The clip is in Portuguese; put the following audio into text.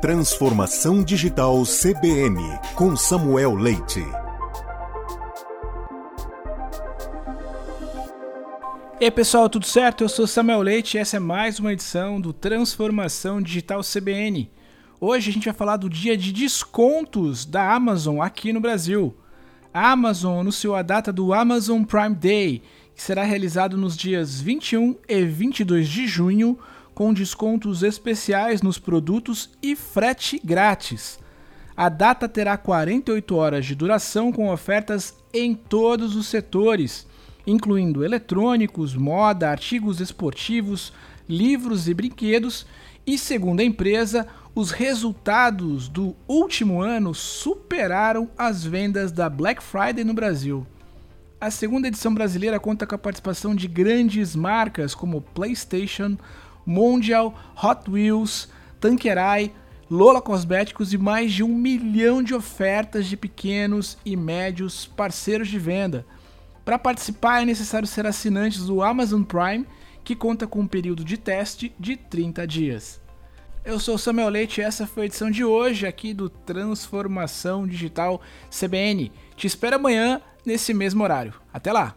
Transformação Digital CBN com Samuel Leite. E aí pessoal, tudo certo? Eu sou Samuel Leite e essa é mais uma edição do Transformação Digital CBN. Hoje a gente vai falar do dia de descontos da Amazon aqui no Brasil. A Amazon anunciou a data do Amazon Prime Day, que será realizado nos dias 21 e 22 de junho, com descontos especiais nos produtos e frete grátis. A data terá 48 horas de duração com ofertas em todos os setores incluindo eletrônicos, moda, artigos esportivos, livros e brinquedos, e segundo a empresa, os resultados do último ano superaram as vendas da Black Friday no Brasil. A segunda edição brasileira conta com a participação de grandes marcas como PlayStation, Mondial, Hot Wheels, Tanqueray, Lola Cosméticos e mais de um milhão de ofertas de pequenos e médios parceiros de venda. Para participar é necessário ser assinante do Amazon Prime, que conta com um período de teste de 30 dias. Eu sou Samuel Leite e essa foi a edição de hoje aqui do Transformação Digital CBN. Te espero amanhã nesse mesmo horário. Até lá!